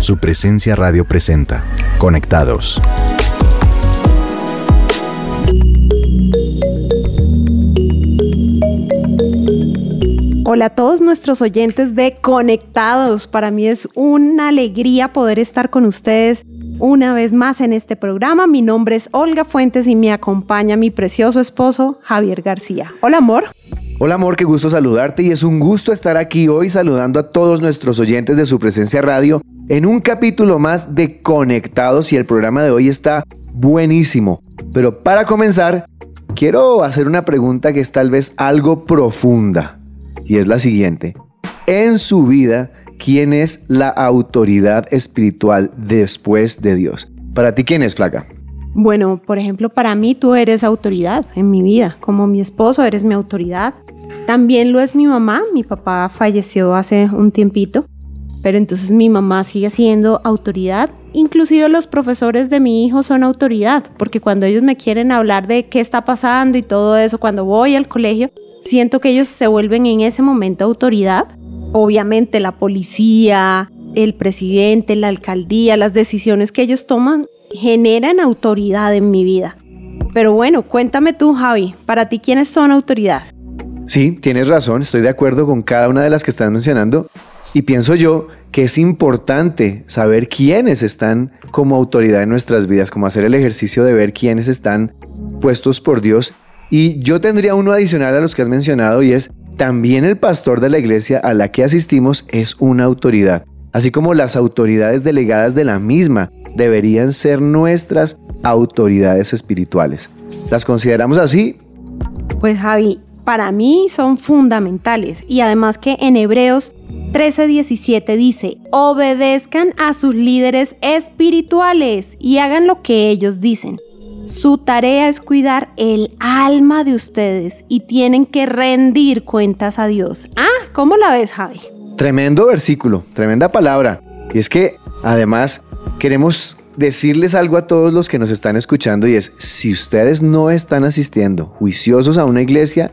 Su presencia radio presenta. Conectados. Hola a todos nuestros oyentes de Conectados. Para mí es una alegría poder estar con ustedes una vez más en este programa. Mi nombre es Olga Fuentes y me acompaña mi precioso esposo Javier García. Hola amor. Hola amor, qué gusto saludarte y es un gusto estar aquí hoy saludando a todos nuestros oyentes de su presencia radio en un capítulo más de Conectados y el programa de hoy está buenísimo. Pero para comenzar, quiero hacer una pregunta que es tal vez algo profunda y es la siguiente. En su vida, ¿quién es la autoridad espiritual después de Dios? Para ti, ¿quién es, Flaca? Bueno, por ejemplo, para mí tú eres autoridad en mi vida. Como mi esposo, eres mi autoridad. También lo es mi mamá. Mi papá falleció hace un tiempito. Pero entonces mi mamá sigue siendo autoridad. Inclusive los profesores de mi hijo son autoridad. Porque cuando ellos me quieren hablar de qué está pasando y todo eso, cuando voy al colegio, siento que ellos se vuelven en ese momento autoridad. Obviamente la policía, el presidente, la alcaldía, las decisiones que ellos toman generan autoridad en mi vida. Pero bueno, cuéntame tú, Javi, para ti, ¿quiénes son autoridad? Sí, tienes razón, estoy de acuerdo con cada una de las que están mencionando y pienso yo que es importante saber quiénes están como autoridad en nuestras vidas, como hacer el ejercicio de ver quiénes están puestos por Dios y yo tendría uno adicional a los que has mencionado y es también el pastor de la iglesia a la que asistimos es una autoridad, así como las autoridades delegadas de la misma deberían ser nuestras autoridades espirituales. ¿Las consideramos así? Pues Javi, para mí son fundamentales y además que en Hebreos 13:17 dice, obedezcan a sus líderes espirituales y hagan lo que ellos dicen su tarea es cuidar el alma de ustedes y tienen que rendir cuentas a Dios. Ah, ¿cómo la ves, Javi? Tremendo versículo, tremenda palabra. Y es que además queremos decirles algo a todos los que nos están escuchando y es, si ustedes no están asistiendo juiciosos a una iglesia,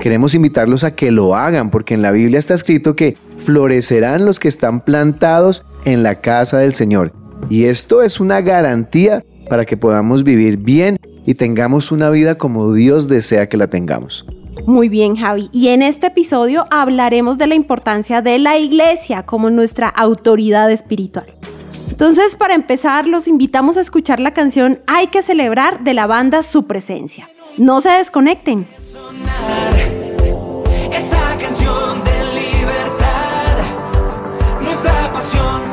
queremos invitarlos a que lo hagan, porque en la Biblia está escrito que florecerán los que están plantados en la casa del Señor. Y esto es una garantía para que podamos vivir bien y tengamos una vida como Dios desea que la tengamos. Muy bien, Javi. Y en este episodio hablaremos de la importancia de la iglesia como nuestra autoridad espiritual. Entonces, para empezar, los invitamos a escuchar la canción Hay que celebrar de la banda Su Presencia. No se desconecten. Esta canción de libertad, nuestra pasión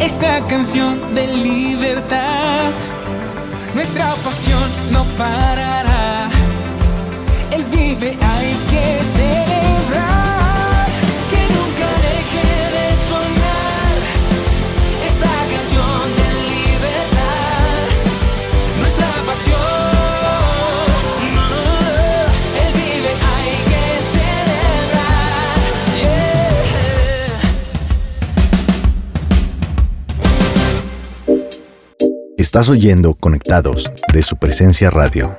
esta canción de libertad. Nuestra pasión no parará. Él vive, Estás oyendo Conectados de su presencia radio.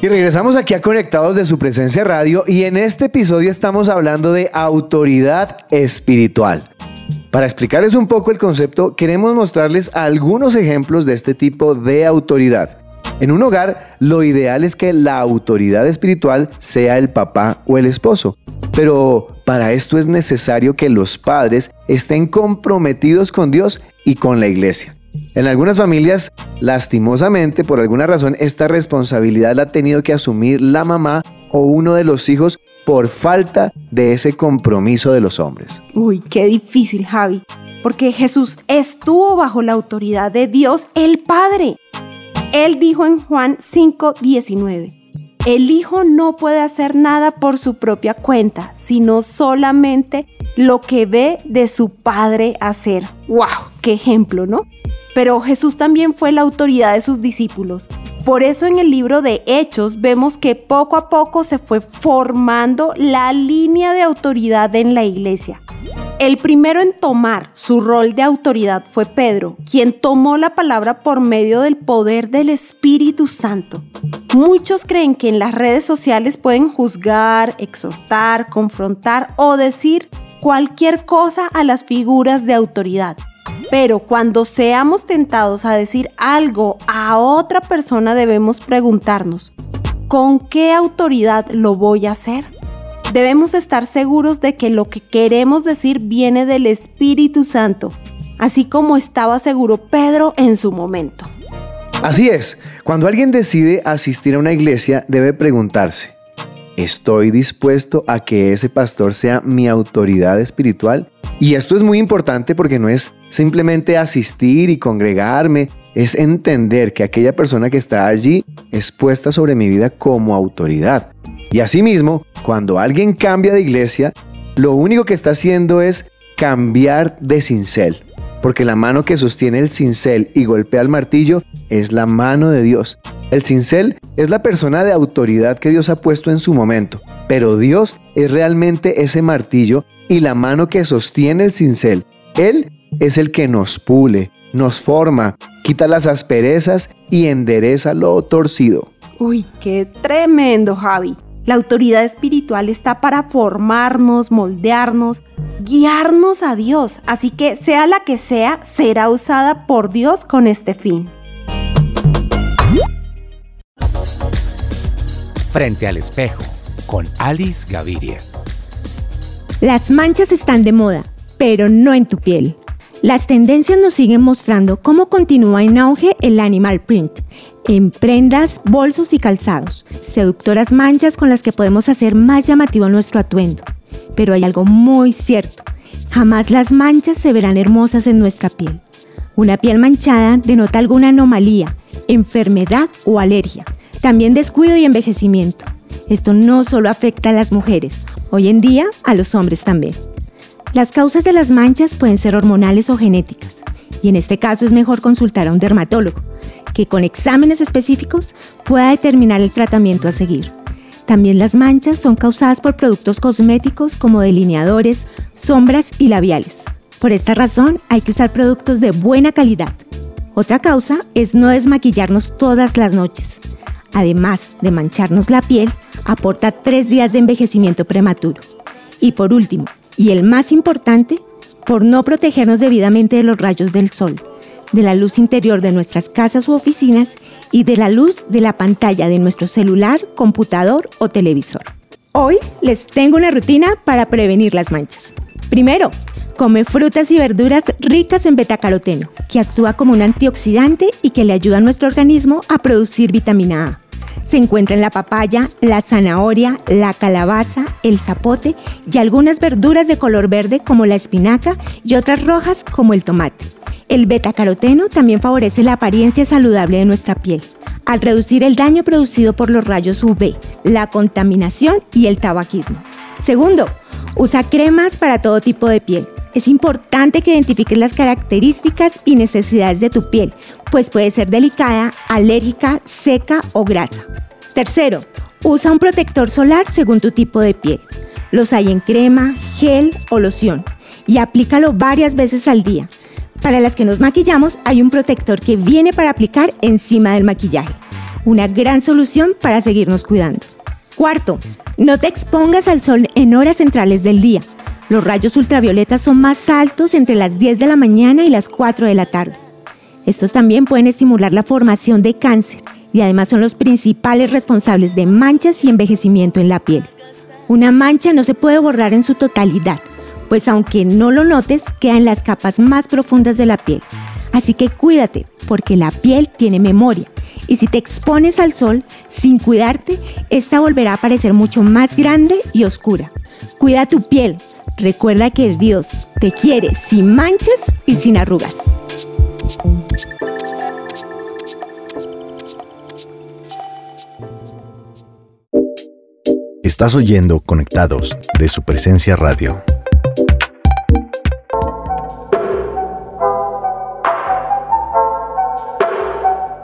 Y regresamos aquí a Conectados de su presencia radio y en este episodio estamos hablando de autoridad espiritual. Para explicarles un poco el concepto, queremos mostrarles algunos ejemplos de este tipo de autoridad. En un hogar, lo ideal es que la autoridad espiritual sea el papá o el esposo. Pero para esto es necesario que los padres estén comprometidos con Dios y con la iglesia. En algunas familias, lastimosamente, por alguna razón, esta responsabilidad la ha tenido que asumir la mamá o uno de los hijos por falta de ese compromiso de los hombres. Uy, qué difícil, Javi. Porque Jesús estuvo bajo la autoridad de Dios el Padre. Él dijo en Juan 5:19, el Hijo no puede hacer nada por su propia cuenta, sino solamente lo que ve de su Padre hacer. ¡Wow! ¡Qué ejemplo, ¿no? Pero Jesús también fue la autoridad de sus discípulos. Por eso en el libro de Hechos vemos que poco a poco se fue formando la línea de autoridad en la iglesia. El primero en tomar su rol de autoridad fue Pedro, quien tomó la palabra por medio del poder del Espíritu Santo. Muchos creen que en las redes sociales pueden juzgar, exhortar, confrontar o decir cualquier cosa a las figuras de autoridad. Pero cuando seamos tentados a decir algo a otra persona debemos preguntarnos, ¿con qué autoridad lo voy a hacer? Debemos estar seguros de que lo que queremos decir viene del Espíritu Santo, así como estaba seguro Pedro en su momento. Así es, cuando alguien decide asistir a una iglesia debe preguntarse, ¿estoy dispuesto a que ese pastor sea mi autoridad espiritual? Y esto es muy importante porque no es simplemente asistir y congregarme, es entender que aquella persona que está allí es puesta sobre mi vida como autoridad. Y asimismo, cuando alguien cambia de iglesia, lo único que está haciendo es cambiar de cincel. Porque la mano que sostiene el cincel y golpea el martillo es la mano de Dios. El cincel es la persona de autoridad que Dios ha puesto en su momento, pero Dios es realmente ese martillo y la mano que sostiene el cincel. Él es el que nos pule, nos forma, quita las asperezas y endereza lo torcido. Uy, qué tremendo, Javi. La autoridad espiritual está para formarnos, moldearnos, guiarnos a Dios. Así que sea la que sea, será usada por Dios con este fin. Frente al espejo, con Alice Gaviria. Las manchas están de moda, pero no en tu piel. Las tendencias nos siguen mostrando cómo continúa en auge el animal print, en prendas, bolsos y calzados, seductoras manchas con las que podemos hacer más llamativo nuestro atuendo. Pero hay algo muy cierto, jamás las manchas se verán hermosas en nuestra piel. Una piel manchada denota alguna anomalía, enfermedad o alergia, también descuido y envejecimiento. Esto no solo afecta a las mujeres, hoy en día a los hombres también. Las causas de las manchas pueden ser hormonales o genéticas, y en este caso es mejor consultar a un dermatólogo, que con exámenes específicos pueda determinar el tratamiento a seguir. También las manchas son causadas por productos cosméticos como delineadores, sombras y labiales. Por esta razón hay que usar productos de buena calidad. Otra causa es no desmaquillarnos todas las noches además de mancharnos la piel, aporta tres días de envejecimiento prematuro. Y por último, y el más importante, por no protegernos debidamente de los rayos del sol, de la luz interior de nuestras casas u oficinas y de la luz de la pantalla de nuestro celular, computador o televisor. Hoy les tengo una rutina para prevenir las manchas. Primero, come frutas y verduras ricas en betacaroteno, que actúa como un antioxidante y que le ayuda a nuestro organismo a producir vitamina A se encuentra en la papaya, la zanahoria, la calabaza, el zapote y algunas verduras de color verde como la espinaca y otras rojas como el tomate. El betacaroteno también favorece la apariencia saludable de nuestra piel, al reducir el daño producido por los rayos UV, la contaminación y el tabaquismo. Segundo, usa cremas para todo tipo de piel. Es importante que identifiques las características y necesidades de tu piel, pues puede ser delicada, alérgica, seca o grasa. Tercero, usa un protector solar según tu tipo de piel. Los hay en crema, gel o loción y aplícalo varias veces al día. Para las que nos maquillamos hay un protector que viene para aplicar encima del maquillaje. una gran solución para seguirnos cuidando. Cuarto, no te expongas al sol en horas centrales del día. Los rayos ultravioletas son más altos entre las 10 de la mañana y las 4 de la tarde. Estos también pueden estimular la formación de cáncer y además son los principales responsables de manchas y envejecimiento en la piel. Una mancha no se puede borrar en su totalidad, pues aunque no lo notes, queda en las capas más profundas de la piel. Así que cuídate, porque la piel tiene memoria y si te expones al sol sin cuidarte, esta volverá a parecer mucho más grande y oscura. Cuida tu piel. Recuerda que Dios te quiere sin manchas y sin arrugas. Estás oyendo Conectados de su presencia radio.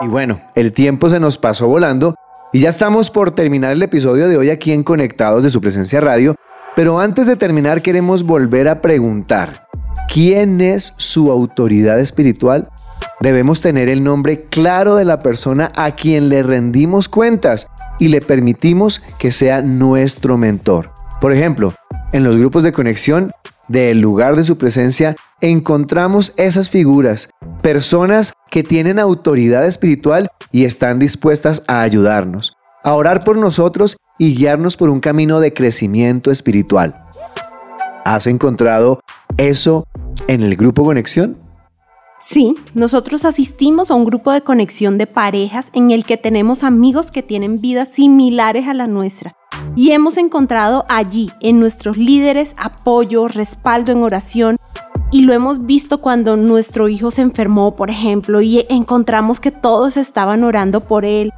Y bueno, el tiempo se nos pasó volando y ya estamos por terminar el episodio de hoy aquí en Conectados de su presencia radio. Pero antes de terminar queremos volver a preguntar, ¿quién es su autoridad espiritual? Debemos tener el nombre claro de la persona a quien le rendimos cuentas y le permitimos que sea nuestro mentor. Por ejemplo, en los grupos de conexión del lugar de su presencia encontramos esas figuras, personas que tienen autoridad espiritual y están dispuestas a ayudarnos, a orar por nosotros y guiarnos por un camino de crecimiento espiritual. ¿Has encontrado eso en el grupo Conexión? Sí, nosotros asistimos a un grupo de conexión de parejas en el que tenemos amigos que tienen vidas similares a la nuestra. Y hemos encontrado allí en nuestros líderes apoyo, respaldo en oración. Y lo hemos visto cuando nuestro hijo se enfermó, por ejemplo, y encontramos que todos estaban orando por él.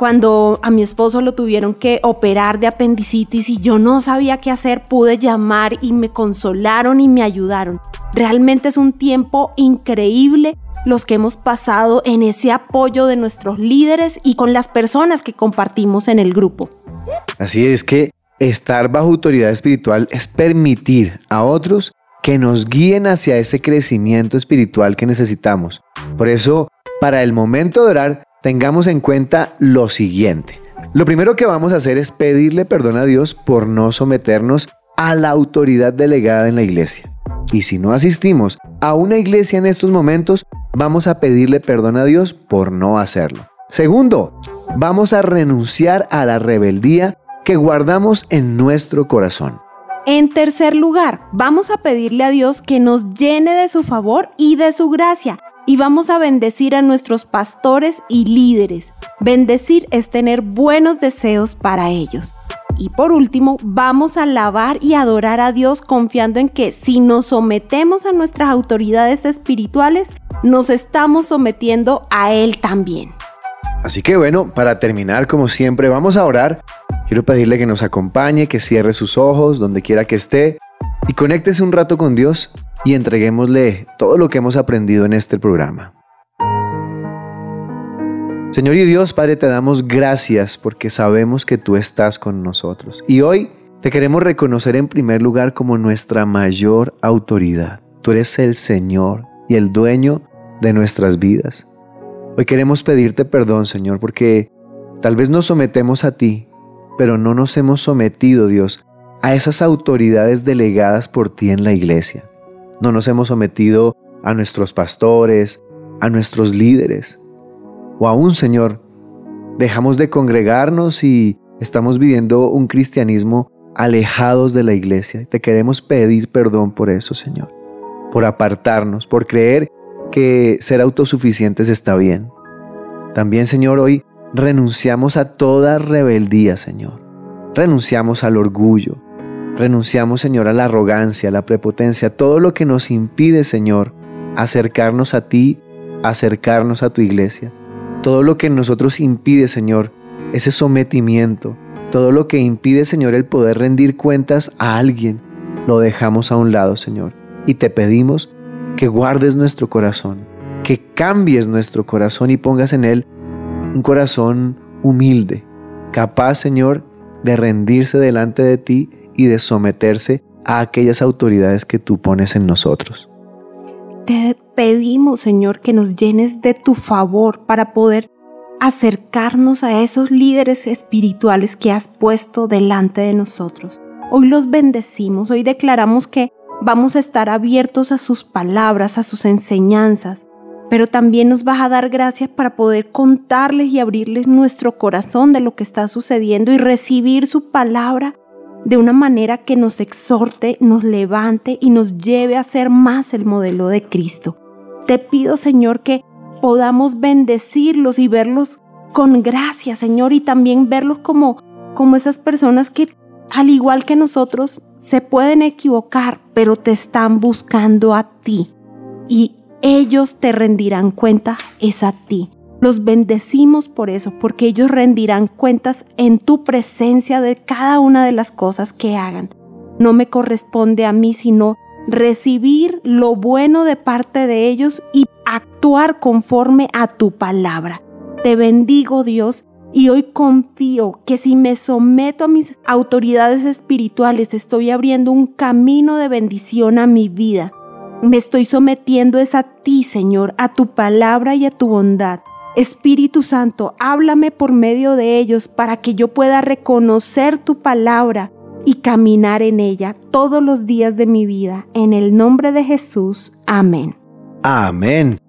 Cuando a mi esposo lo tuvieron que operar de apendicitis y yo no sabía qué hacer, pude llamar y me consolaron y me ayudaron. Realmente es un tiempo increíble los que hemos pasado en ese apoyo de nuestros líderes y con las personas que compartimos en el grupo. Así es que estar bajo autoridad espiritual es permitir a otros que nos guíen hacia ese crecimiento espiritual que necesitamos. Por eso, para el momento de orar, tengamos en cuenta lo siguiente. Lo primero que vamos a hacer es pedirle perdón a Dios por no someternos a la autoridad delegada en la iglesia. Y si no asistimos a una iglesia en estos momentos, vamos a pedirle perdón a Dios por no hacerlo. Segundo, vamos a renunciar a la rebeldía que guardamos en nuestro corazón. En tercer lugar, vamos a pedirle a Dios que nos llene de su favor y de su gracia. Y vamos a bendecir a nuestros pastores y líderes. Bendecir es tener buenos deseos para ellos. Y por último, vamos a alabar y adorar a Dios confiando en que si nos sometemos a nuestras autoridades espirituales, nos estamos sometiendo a Él también. Así que bueno, para terminar, como siempre, vamos a orar. Quiero pedirle que nos acompañe, que cierre sus ojos donde quiera que esté y conéctese un rato con Dios y entreguémosle todo lo que hemos aprendido en este programa. Señor y Dios, Padre, te damos gracias porque sabemos que tú estás con nosotros. Y hoy te queremos reconocer en primer lugar como nuestra mayor autoridad. Tú eres el Señor y el dueño de nuestras vidas. Hoy queremos pedirte perdón, Señor, porque tal vez nos sometemos a ti, pero no nos hemos sometido, Dios, a esas autoridades delegadas por ti en la iglesia. No nos hemos sometido a nuestros pastores, a nuestros líderes. O aún, Señor, dejamos de congregarnos y estamos viviendo un cristianismo alejados de la iglesia. Te queremos pedir perdón por eso, Señor. Por apartarnos, por creer que ser autosuficientes está bien. También, Señor, hoy renunciamos a toda rebeldía, Señor. Renunciamos al orgullo. Renunciamos, Señor, a la arrogancia, a la prepotencia, todo lo que nos impide, Señor, acercarnos a ti, acercarnos a tu iglesia todo lo que nosotros impide, Señor, ese sometimiento, todo lo que impide, Señor, el poder rendir cuentas a alguien, lo dejamos a un lado, Señor. Y te pedimos que guardes nuestro corazón, que cambies nuestro corazón y pongas en él un corazón humilde, capaz, Señor, de rendirse delante de ti y de someterse a aquellas autoridades que tú pones en nosotros. Te pedimos, Señor, que nos llenes de tu favor para poder acercarnos a esos líderes espirituales que has puesto delante de nosotros. Hoy los bendecimos, hoy declaramos que vamos a estar abiertos a sus palabras, a sus enseñanzas, pero también nos vas a dar gracias para poder contarles y abrirles nuestro corazón de lo que está sucediendo y recibir su palabra de una manera que nos exhorte, nos levante y nos lleve a ser más el modelo de Cristo. Te pido, Señor, que podamos bendecirlos y verlos con gracia, Señor, y también verlos como, como esas personas que, al igual que nosotros, se pueden equivocar, pero te están buscando a ti. Y ellos te rendirán cuenta, es a ti. Los bendecimos por eso, porque ellos rendirán cuentas en tu presencia de cada una de las cosas que hagan. No me corresponde a mí sino recibir lo bueno de parte de ellos y actuar conforme a tu palabra. Te bendigo Dios y hoy confío que si me someto a mis autoridades espirituales estoy abriendo un camino de bendición a mi vida. Me estoy sometiendo es a ti, Señor, a tu palabra y a tu bondad. Espíritu Santo, háblame por medio de ellos para que yo pueda reconocer tu palabra y caminar en ella todos los días de mi vida. En el nombre de Jesús. Amén. Amén.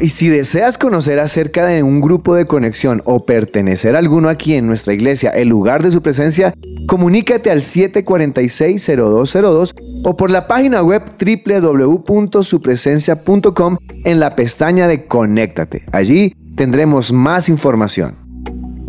Y si deseas conocer acerca de un grupo de conexión o pertenecer a alguno aquí en nuestra iglesia, el lugar de su presencia, comunícate al 746-0202 o por la página web www.supresencia.com en la pestaña de Conéctate. Allí tendremos más información.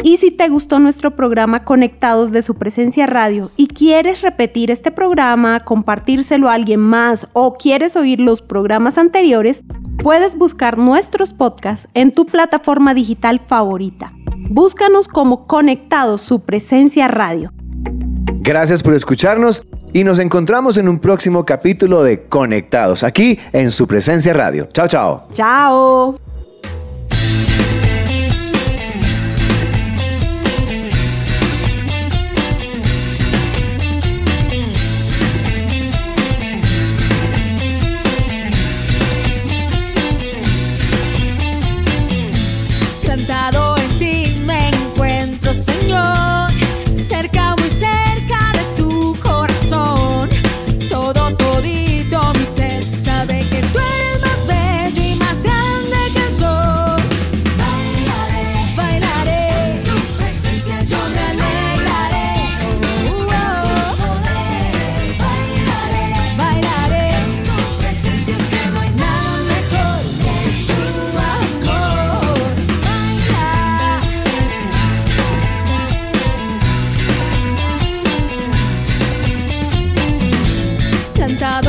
Y si te gustó nuestro programa Conectados de su presencia radio y quieres repetir este programa, compartírselo a alguien más o quieres oír los programas anteriores, puedes buscar nuestros podcasts en tu plataforma digital favorita. Búscanos como Conectados su presencia radio. Gracias por escucharnos y nos encontramos en un próximo capítulo de Conectados aquí en su presencia radio. Chao, chao. Chao. Plantado